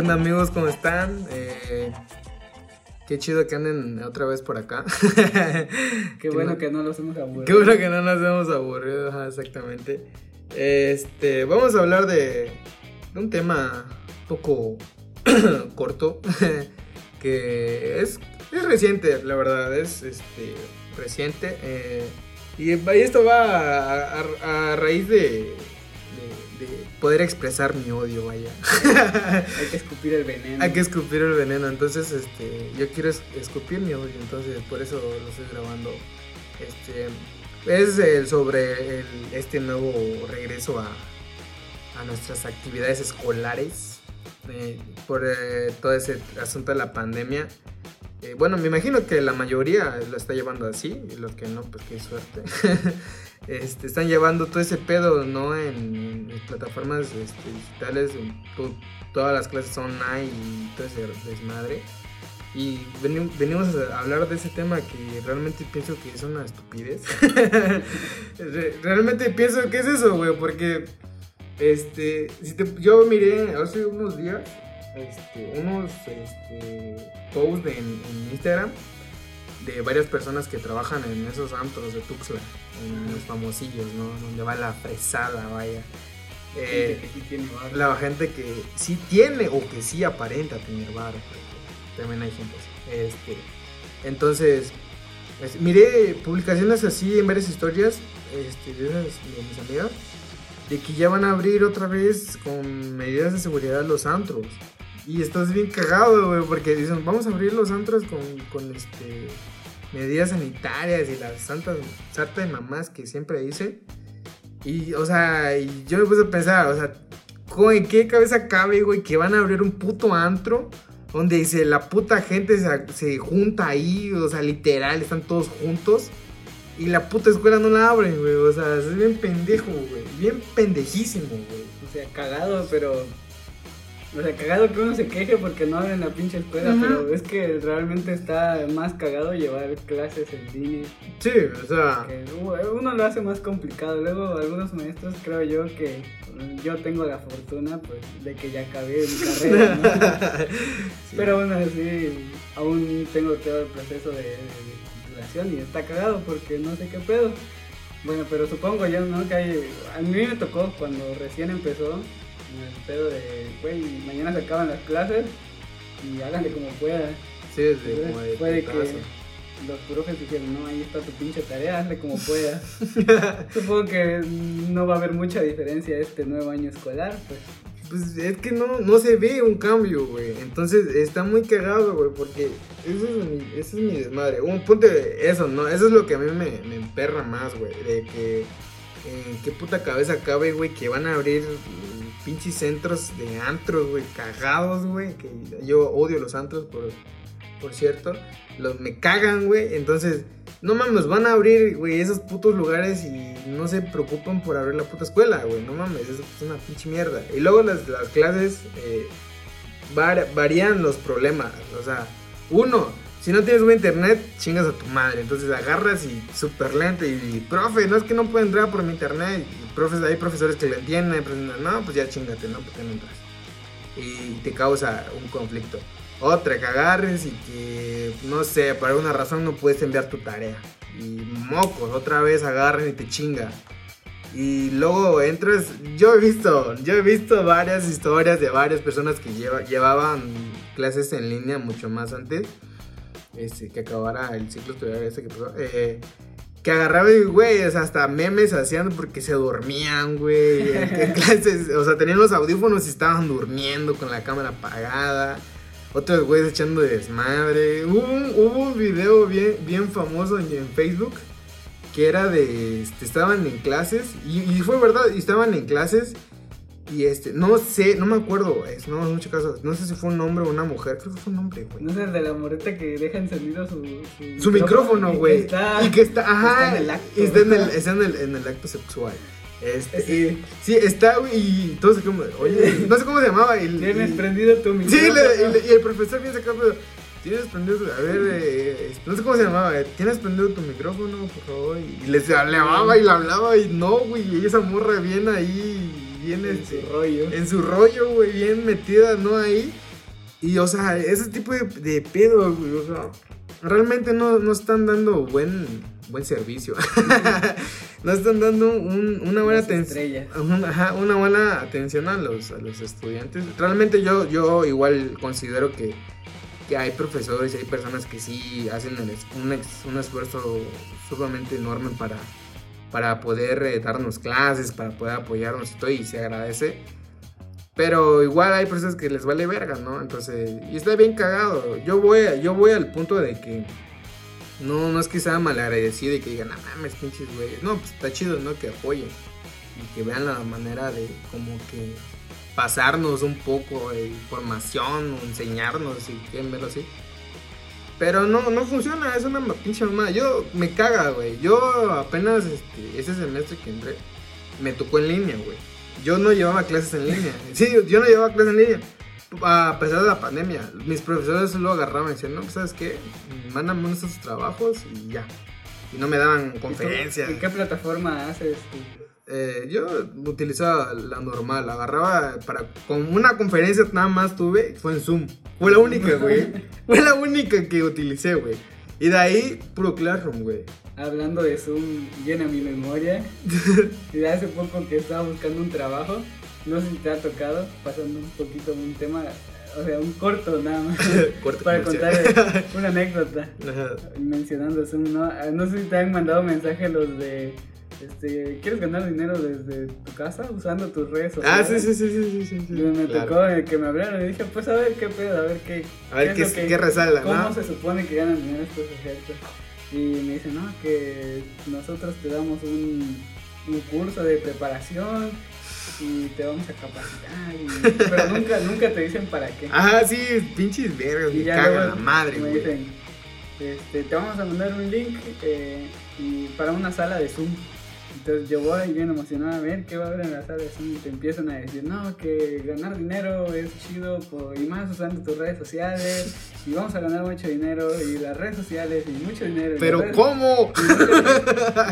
¿Qué onda amigos? ¿Cómo están? Eh, qué chido que anden otra vez por acá. qué bueno que no nos hemos aburrido. Qué bueno que no nos hemos aburrido, exactamente. Este, vamos a hablar de, de un tema un poco corto, que es, es reciente, la verdad, es este, reciente. Eh, y esto va a raíz de, poder expresar mi odio, vaya. Hay que escupir el veneno. Hay que escupir el veneno, entonces este, yo quiero escupir mi odio, entonces por eso lo estoy grabando. Este, es sobre este nuevo regreso a, a nuestras actividades escolares por eh, todo ese asunto de la pandemia. Eh, bueno, me imagino que la mayoría lo está llevando así, y los que no, pues qué suerte. este, están llevando todo ese pedo, ¿no? En, plataformas este, digitales, todas las clases online y todo ese desmadre. Y venimos a hablar de ese tema que realmente pienso que es una estupidez. realmente pienso que es eso, güey, porque este, si yo miré hace unos días este, unos este, posts en, en Instagram de varias personas que trabajan en esos antros de Tuxtla, en los famosillos, ¿no? Donde va la fresada, vaya. Eh, la gente que sí tiene o que sí aparenta tener bar. También hay gente Este, entonces, miré publicaciones así en varias historias este, de, de mis amigas de que ya van a abrir otra vez con medidas de seguridad los antros. Y estás bien cagado, güey, porque dicen, vamos a abrir los antros con, con este, medidas sanitarias y las santas, sarta de mamás que siempre dicen. Y, o sea, yo me puse a pensar, o sea, ¿en qué cabeza cabe, güey, que van a abrir un puto antro? Donde dice, la puta gente se, se junta ahí, o sea, literal, están todos juntos. Y la puta escuela no la abren, güey. O sea, es bien pendejo, güey. Bien pendejísimo, güey. O sea, cagado, pero o sea, cagado que uno se queje porque no abren la pinche escuela, pero es que realmente está más cagado llevar clases en línea. Sí, o sea. uno lo hace más complicado. Luego, algunos maestros, creo yo que yo tengo la fortuna pues, de que ya acabé mi carrera. ¿no? Pero aún así, aún tengo todo el proceso de, y está cagado porque no sé qué pedo. Bueno, pero supongo yo, ¿no? Que hay, a mí me tocó cuando recién empezó el pedo de, güey, mañana se acaban las clases y háganle como puedan. Sí, desde como de puede que los profes dijeron, no, ahí está tu pinche tarea, hazle como puedas. Supongo que no va a haber mucha diferencia este nuevo año escolar, pues. Pues es que no, no se ve un cambio, güey. Entonces está muy cagado, güey, porque eso es mi, eso es mi desmadre. Un punto de eso, ¿no? Eso es lo que a mí me, me emperra más, güey. De que en qué puta cabeza cabe, güey, que van a abrir pinches centros de antros, güey, cagados, güey. Que yo odio los antros, por, por cierto. Los me cagan, güey. Entonces, no mames, van a abrir, güey, esos putos lugares y no se preocupan por abrir la puta escuela, güey. No mames, es una pinche mierda. Y luego las, las clases eh, varían los problemas. O sea, uno, si no tienes buen internet, chingas a tu madre. Entonces agarras y súper lento. Y, profe, no es que no puedo entrar por mi internet. Y profes, hay profesores que lo entienden. no, pues ya chingate, no, porque no entras. Y te causa un conflicto. Otra, que agarres y que, no sé, por alguna razón no puedes enviar tu tarea. Y mocos, otra vez agarren y te chinga. Y luego entras, yo he visto, yo he visto varias historias de varias personas que llevaban clases en línea mucho más antes este, que acabara el ciclo estudiar ese que pasó, eh, que agarraba y, güey, hasta memes hacían porque se dormían, güey, en clases, o sea, tenían los audífonos y estaban durmiendo con la cámara apagada. Otros güeyes echando desmadre. Hubo un, hubo un video bien, bien famoso en, Facebook que era de, este, estaban en clases, y, y, fue verdad, estaban en clases y este, no sé, no me acuerdo, es, no, en muchos casos, no sé si fue un hombre o una mujer, creo que fue un hombre, güey. No el de la moreta que deja encendido su, su, micrófono, güey. Y, que está, ajá, está en el acto. Está en el, está en el, en el acto sexual. Este, sí. sí, está, güey, y todos se como, oye, no sé cómo se llamaba. Y, Tienes prendido tu micrófono. Sí, y, el profesor viene acá, pero, tienes prendido, a ver, eh, no sé cómo se llamaba, eh, tienes prendido tu micrófono, por favor. Y, les hablaba y le hablaba, y no, güey, y esa morra viene ahí bien en este, su rollo. En su rollo, güey, bien metida, ¿no? Ahí. Y, o sea, ese tipo de, de pedo, güey, o sea, realmente no, no están dando buen, buen servicio. no están dando un- una buena atención. una buena atención a los, a los estudiantes. Realmente yo, yo igual considero que, que hay profesores y hay personas que sí hacen un, ex- un esfuerzo sumamente enorme para, para poder eh, darnos clases, para poder apoyarnos y todo, y se agradece. Pero igual hay personas que les vale verga, ¿no? Entonces, y está bien cagado. Yo voy, yo voy al punto de que no, no es que sea malagradecido y que digan, no mames, pinches güey. No, pues está chido, ¿no? Que apoyen y que vean la manera de como que pasarnos un poco de información o enseñarnos, si quieren verlo así. Pero no, no funciona, es una pinche mamada. Yo me caga, güey. Yo apenas este, ese semestre que entré, me tocó en línea, güey. Yo no llevaba clases en línea. Sí, yo no llevaba clases en línea. A pesar de la pandemia, mis profesores lo agarraban y decían, no, pues sabes qué, mándame nuestros trabajos y ya. Y no me daban ¿Y conferencias. ¿En qué plataforma haces tú? Eh, yo utilizaba la normal, agarraba para con una conferencia nada más tuve, fue en Zoom. Fue la única, güey. Fue la única que utilicé, güey. Y de ahí puro Classroom, güey. Hablando de Zoom, llena mi memoria. de hace poco que estaba buscando un trabajo, no sé si te ha tocado, pasando un poquito un tema, o sea, un corto nada más, Corte para comercial. contar una anécdota. Mencionando Zoom, ¿no? Ah, No sé si te han mandado mensaje los de, este, ¿quieres ganar dinero desde tu casa usando tus redes Ah, sociales? sí, sí, sí, sí, sí, sí, sí. Me claro. tocó que me hablaron y dije, pues a ver qué pedo, a ver qué. A ver qué, qué resala, ¿Cómo ¿no? se supone que ganan dinero estos sujetos? Y me dicen, no, que nosotros te damos un, un curso de preparación y te vamos a capacitar. y- Pero nunca, nunca te dicen para qué. Ajá, sí, pinches vergas, me cagan la madre, me dicen, este, te vamos a mandar un link eh, y para una sala de Zoom. Entonces yo voy bien emocionado a ver qué va a haber en la sala de Zoom y te empiezan a decir, no, que ganar dinero es chido por- y más usando tus redes sociales y vamos a ganar mucho dinero y las redes sociales y mucho dinero. Pero redes- ¿cómo?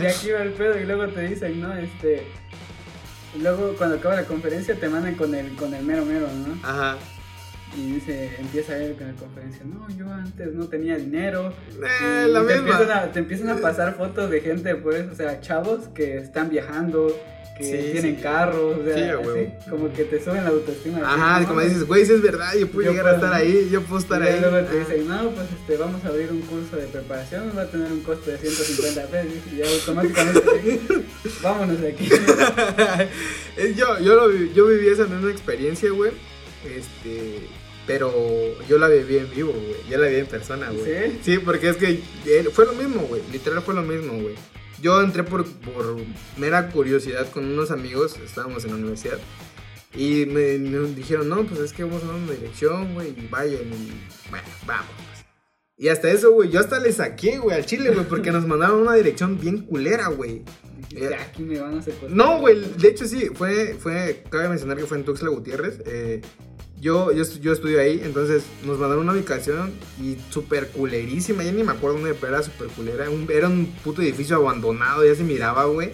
y y aquí va el pedo y luego te dicen, no, este... Luego cuando acaba la conferencia te mandan con el, con el mero mero, ¿no? Ajá. Y dice, empieza a ver con la conferencia, no, yo antes no tenía dinero. Eh, Y la te, misma. Empiezan a, te empiezan a pasar fotos de gente, pues, o sea, chavos que están viajando, que Sí, tienen sí. carros, o sea, Sí, así, como que te suben la autoestima. Ajá, como dices, güey, si es verdad, yo puedo Yo llegar a estar ahí, yo puedo estar y ahí. luego te dicen, no, pues este, vamos a abrir un curso de preparación, va a tener un costo de 150 pesos. Y automáticamente, vámonos de aquí. Eh, yo, yo, lo vi- yo viví esa misma experiencia, güey. Este. Pero yo la viví en vivo, güey. Yo la viví en persona, güey. ¿Sí? porque es que eh, fue lo mismo, güey. Literal fue lo mismo, güey. Yo entré por, por mera curiosidad con unos amigos. Estábamos en la universidad. Y me, me dijeron, no, pues es que vamos a una dirección, güey. Y vayan. Y bueno, vamos. pues. Y hasta eso, güey. Yo hasta le saqué, güey, al chile, güey. Porque nos mandaron una dirección bien culera, güey. Dijiste, aquí me van a secuestrar. No, güey, de hecho sí, fue, fue, cabe mencionar que fue en Tuxtla Gutiérrez. eh, yo, yo, yo estudio ahí, entonces nos mandaron una ubicación y súper culerísima, ya ni me acuerdo dónde, pero era súper culera. un- era un puto edificio abandonado, ya se miraba, güey.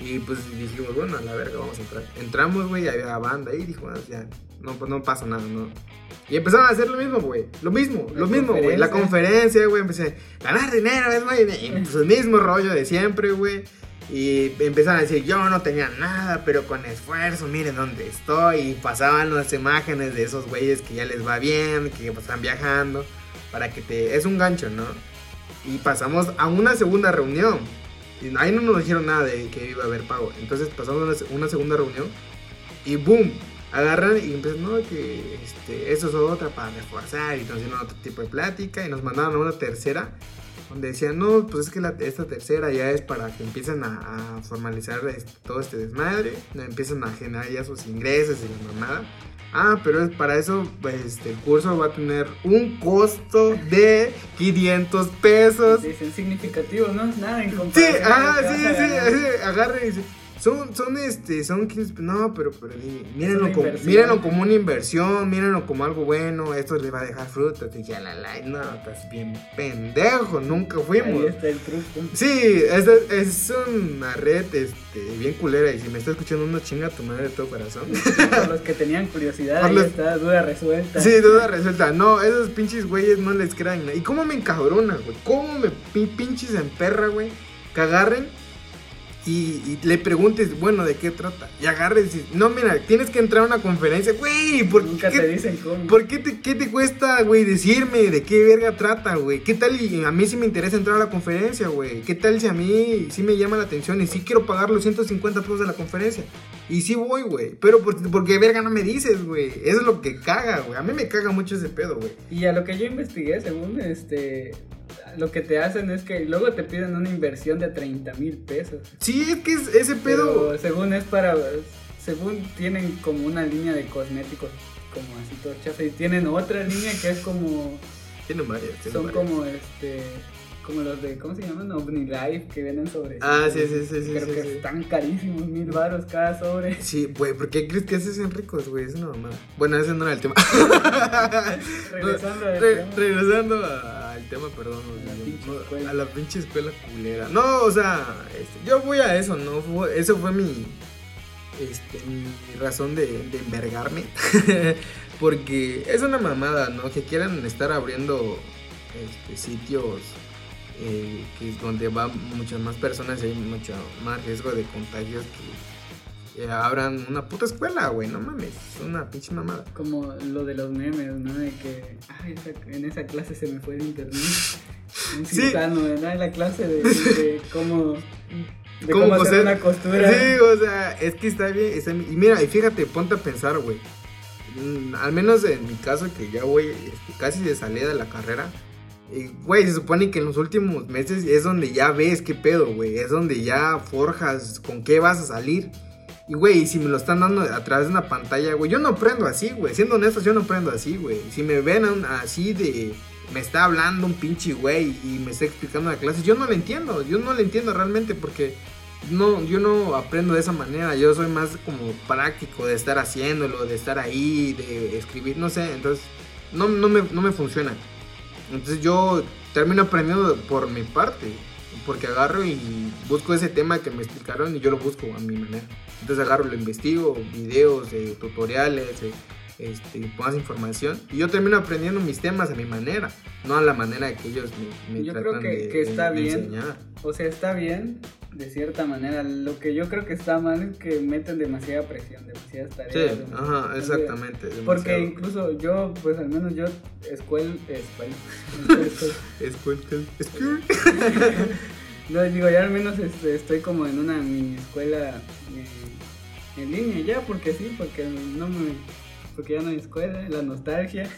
Y pues dijimos, bueno, a la verga, vamos a entrar. Entramos, güey, y había banda ahí, dijo, "Ah, ya, no, pues no pasa nada, ¿no? Y empezaron a hacer lo mismo, güey. Lo mismo, La lo mismo, güey. La conferencia. güey. Empecé, ganar dinero, es muy... Y pues el mismo rollo de siempre, güey. Y empezaron a decir, yo no tenía nada, pero con esfuerzo, miren dónde estoy. Y pasaban las imágenes de esos güeyes que ya les va bien, que están viajando. Para que te... Es un gancho, ¿no? Y pasamos a una segunda reunión. Y ahí no nos dijeron nada de que iba a haber pago. Entonces pasamos a una segunda reunión. Y boom, agarran y empiezan, no, que este, eso es otra para reforzar. Y nos dieron otro tipo de plática. Y nos mandaron a una tercera. Donde decían, no, pues es que la- esta tercera ya es para que empiecen a, a formalizar este- todo este desmadre. Empiezan a generar ya sus ingresos y la mamada. Ah, pero para eso, pues, este, el curso va a tener un costo de 500 pesos. Dicen significativo, no nada en Sí, comparación. ah, sí, vas a sí, ganar. sí, agarra y Son, son, este, son 15, no, pero, pero mírenlo, como, mírenlo como una inversión, mírenlo como algo bueno, esto les va a dejar frutos. Y ya la, la, no, estás bien pendejo, nunca fuimos. Ahí está el truco. Sí, es, es una red este, bien culera y si me está escuchando uno chinga tu madre de todo corazón. Por los que tenían curiosidad, Por ahí los- está, duda resuelta. Sí, duda resuelta. No, esos pinches güeyes no les crean. ¿Y cómo me encabrona, güey? ¿Cómo me pi- pinches en perra, güey? Que agarren y, y le preguntes, bueno, ¿de qué trata? Y agarres y no, mira, tienes que entrar a una conferencia. Güey, ¿por Nunca qué? te dicen cómo. ¿Por qué te, qué te cuesta, güey, decirme de qué verga trata, güey? ¿Qué tal y a mí sí me interesa entrar a la conferencia, güey? ¿Qué tal si a mí sí me llama la atención y sí quiero pagar los 150 pesos de la conferencia? Y sí voy, güey. Pero por- porque verga no me dices, güey. Eso es lo que caga, güey. A mí me caga mucho ese pedo, güey. Y a lo que yo investigué, según este, lo que te hacen es que luego te piden una inversión de 30 mil pesos. Sí, es que es- ese pedo... Pero según es para, según tienen como una línea de cosméticos como así todo chafa y tienen otra línea que es como, Tiene varias, tiene son varias. como este, como los de, ¿cómo se llaman? OmniLife que venden sobre. Ah, sí, sí, sí, sí, Pero sí, que sí. están carísimos, mil baros cada sobre. Sí, güey, ¿por qué crees que se hacen ricos, güey? Es una mamada. Bueno, ese no era el tema. Regresando al Re- tema. regresando a- al tema, perdón. A la no, a la pinche escuela culera. No, o sea, este, yo voy a eso, ¿no? Fue- eso fue mi, este, mi razón de, de envergarme. Porque es una mamada, ¿no? Que quieran estar abriendo este, sitios eh, que es donde van muchas más personas y hay mucho más riesgo de contagios que, que abran una puta escuela, güey. No mames, es una pinche mamada. Como lo de los memes, ¿no? De que, ay, esa- en esa clase se me fue el internet. Un Sí. cirujano, ¿verdad? En la clase de, de cómo, de ¿Cómo cómo, hacer una costura. Sí, o sea, es que está bien. está bien. Y mira, y fíjate, ponte a pensar, güey. Mm, Al menos en mi caso, que ya voy este, casi de salida de la carrera. Güey, se supone que en los últimos meses es donde ya ves qué pedo, güey. Es donde ya forjas con qué vas a salir. Y, güey, si me lo están dando a través de una pantalla, güey, yo no aprendo así, güey. Siendo honestos, yo no aprendo así, güey. Si me ven así de... Me está hablando un pinche güey y me está explicando la clase, yo no le entiendo. Yo no le entiendo realmente porque no, yo no aprendo de esa manera. Yo soy más como práctico de estar haciéndolo, de estar ahí, de escribir, no sé. Entonces, no, no, me, no me funciona. Entonces, yo termino aprendiendo por mi parte. Porque agarro y busco ese tema que me explicaron y yo lo busco a mi manera. Entonces, agarro, lo investigo, videos, eh, tutoriales, eh, este, más información. Y yo termino aprendiendo mis temas a mi manera, no a la manera que ellos me, me Yo tratan creo que- de, que de- está de bien. enseñar. O sea, está bien, de cierta manera. Lo que yo creo que está mal es que meten demasiada presión, demasiadas tareas. Sí, demasiadas- ajá, exactamente. Porque demasiado. incluso yo, pues al menos yo, escuela, escuela, Escueltel. Escu- No, digo, ya al menos este, estoy como en una mini escuela eh, en línea ya, porque sí, porque no me, porque ya no hay escuela, la nostalgia.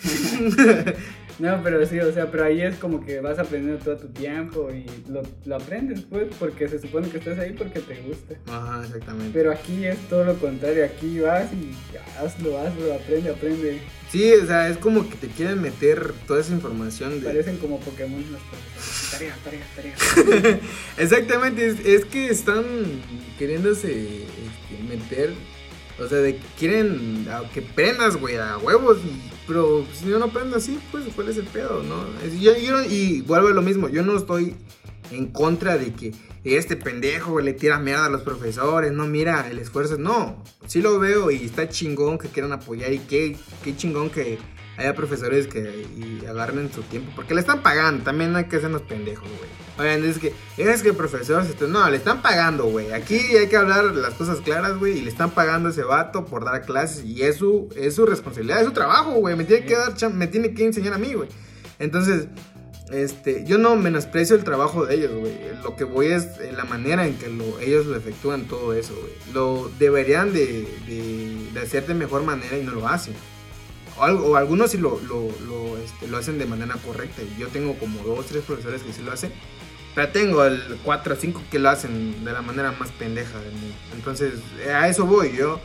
no, pero sí, o sea, pero ahí es como que vas aprendiendo todo tu tiempo y lo, lo aprendes, pues, porque se supone que estás ahí porque te gusta. Ajá, exactamente. Pero aquí es todo lo contrario, aquí vas y hazlo, hazlo, aprende, aprende. Sí, o sea, es como que te quieren meter toda esa información de... Parecen como Pokémon los profesores. Tarea, tarea, tarea. Exactamente, es, es que están queriéndose este, meter, o sea, de que quieren que prendas, güey, a huevos, pero si yo no prendo así, pues, ¿cuál es el pedo, no? Yo- yo y vuelvo a lo mismo, yo no estoy en contra de que este pendejo le tira mierda a los profesores, no mira el esfuerzo, no, sí lo veo y está chingón que quieran apoyar y qué, qué chingón que haya profesores que y agarren su tiempo, porque le están pagando, también hay que hacernos pendejos, güey. Oigan, es que, es que el profesor, no, le están pagando, güey. Aquí hay que hablar las cosas claras, güey, y le están pagando a ese vato por dar clases y es su, es su responsabilidad, es su trabajo, güey. Me tiene que dar, me tiene que enseñar a mí, güey. Entonces, este, yo no menosprecio el trabajo de ellos, güey. Lo que voy es eh, la manera en que lo- ellos lo efectúan todo eso, güey. Lo deberían de, de, de hacer de mejor manera y no lo hacen. O, o algunos sí lo, lo, lo, este, lo hacen de manera correcta. Yo tengo como dos, tres profesores que sí lo hacen. Pero tengo el 4 o 5 que lo hacen de la manera más pendeja del mundo. Entonces, eh, a eso voy yo.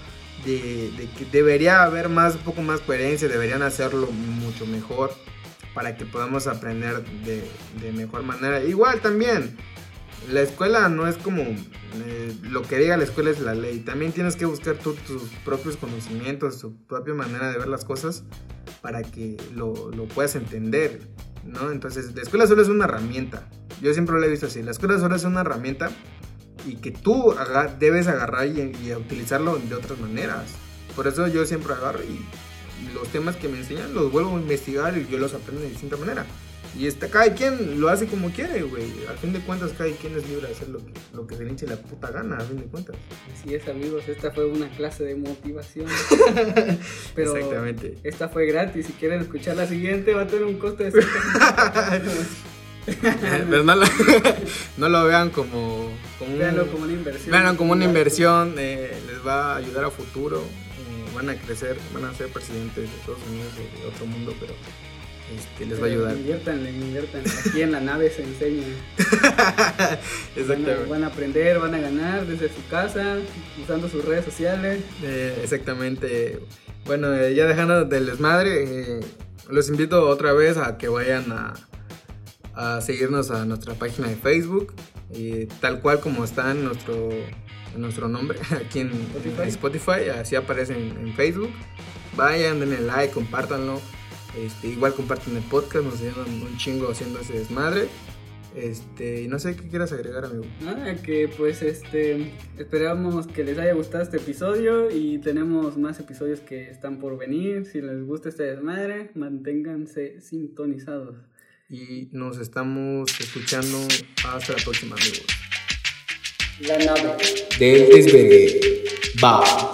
De, de que debería haber más, un poco más coherencia, deberían hacerlo mucho mejor para que podamos aprender de, de mejor manera. Igual también, la escuela no es como eh, lo que diga la escuela es la ley. También tienes que buscar tú tus propios conocimientos, tu propia manera de ver las cosas para que lo, lo puedas entender, ¿no? Entonces, la escuela solo es una herramienta. Yo siempre lo he visto así. La escuela solo es una herramienta y que tú debes agarrar y, y utilizarlo de otras maneras. Por eso yo siempre agarro y los temas que me enseñan los vuelvo a investigar y yo los aprendo de distinta manera. Y está, cada quien lo hace como quiere, güey. Al fin de cuentas, cada quien es libre de hacer lo que, lo que se le hinche la puta gana, a fin de cuentas. Así es, amigos. Esta fue una clase de motivación. Pero Exactamente. Esta fue gratis. Si quieren escuchar la siguiente, va a tener un coste de Pero no lo, no lo vean como, como, como una inversión. Veanlo como una inversión. Eh, les va a ayudar a futuro. Eh, van a crecer, van a ser presidentes de Estados Unidos, de otro mundo, pero este, les va a ayudar. Inviertan, inviertan. Aquí en la nave se enseña. Exactamente. Van a, aprender, van a ganar desde su casa, usando sus redes sociales. Eh, exactamente. Bueno, eh, ya dejando del desmadre, eh, los invito otra vez a que vayan a, a seguirnos a nuestra página de Facebook, tal cual como está en nuestro, nuestro nombre aquí en Spotify, así aparece en, Facebook. Vayan, denle like, compártanlo. Este, igual comparten el podcast, nos ayudan un chingo haciendo ese desmadre. Este, y no sé qué quieras agregar, amigo. Nada, que pues este esperamos que les haya gustado este episodio y tenemos más episodios que están por venir. Si les gusta este desmadre, manténganse sintonizados. Y nos estamos escuchando hasta la próxima, amigos. La nave del desvergue. Va.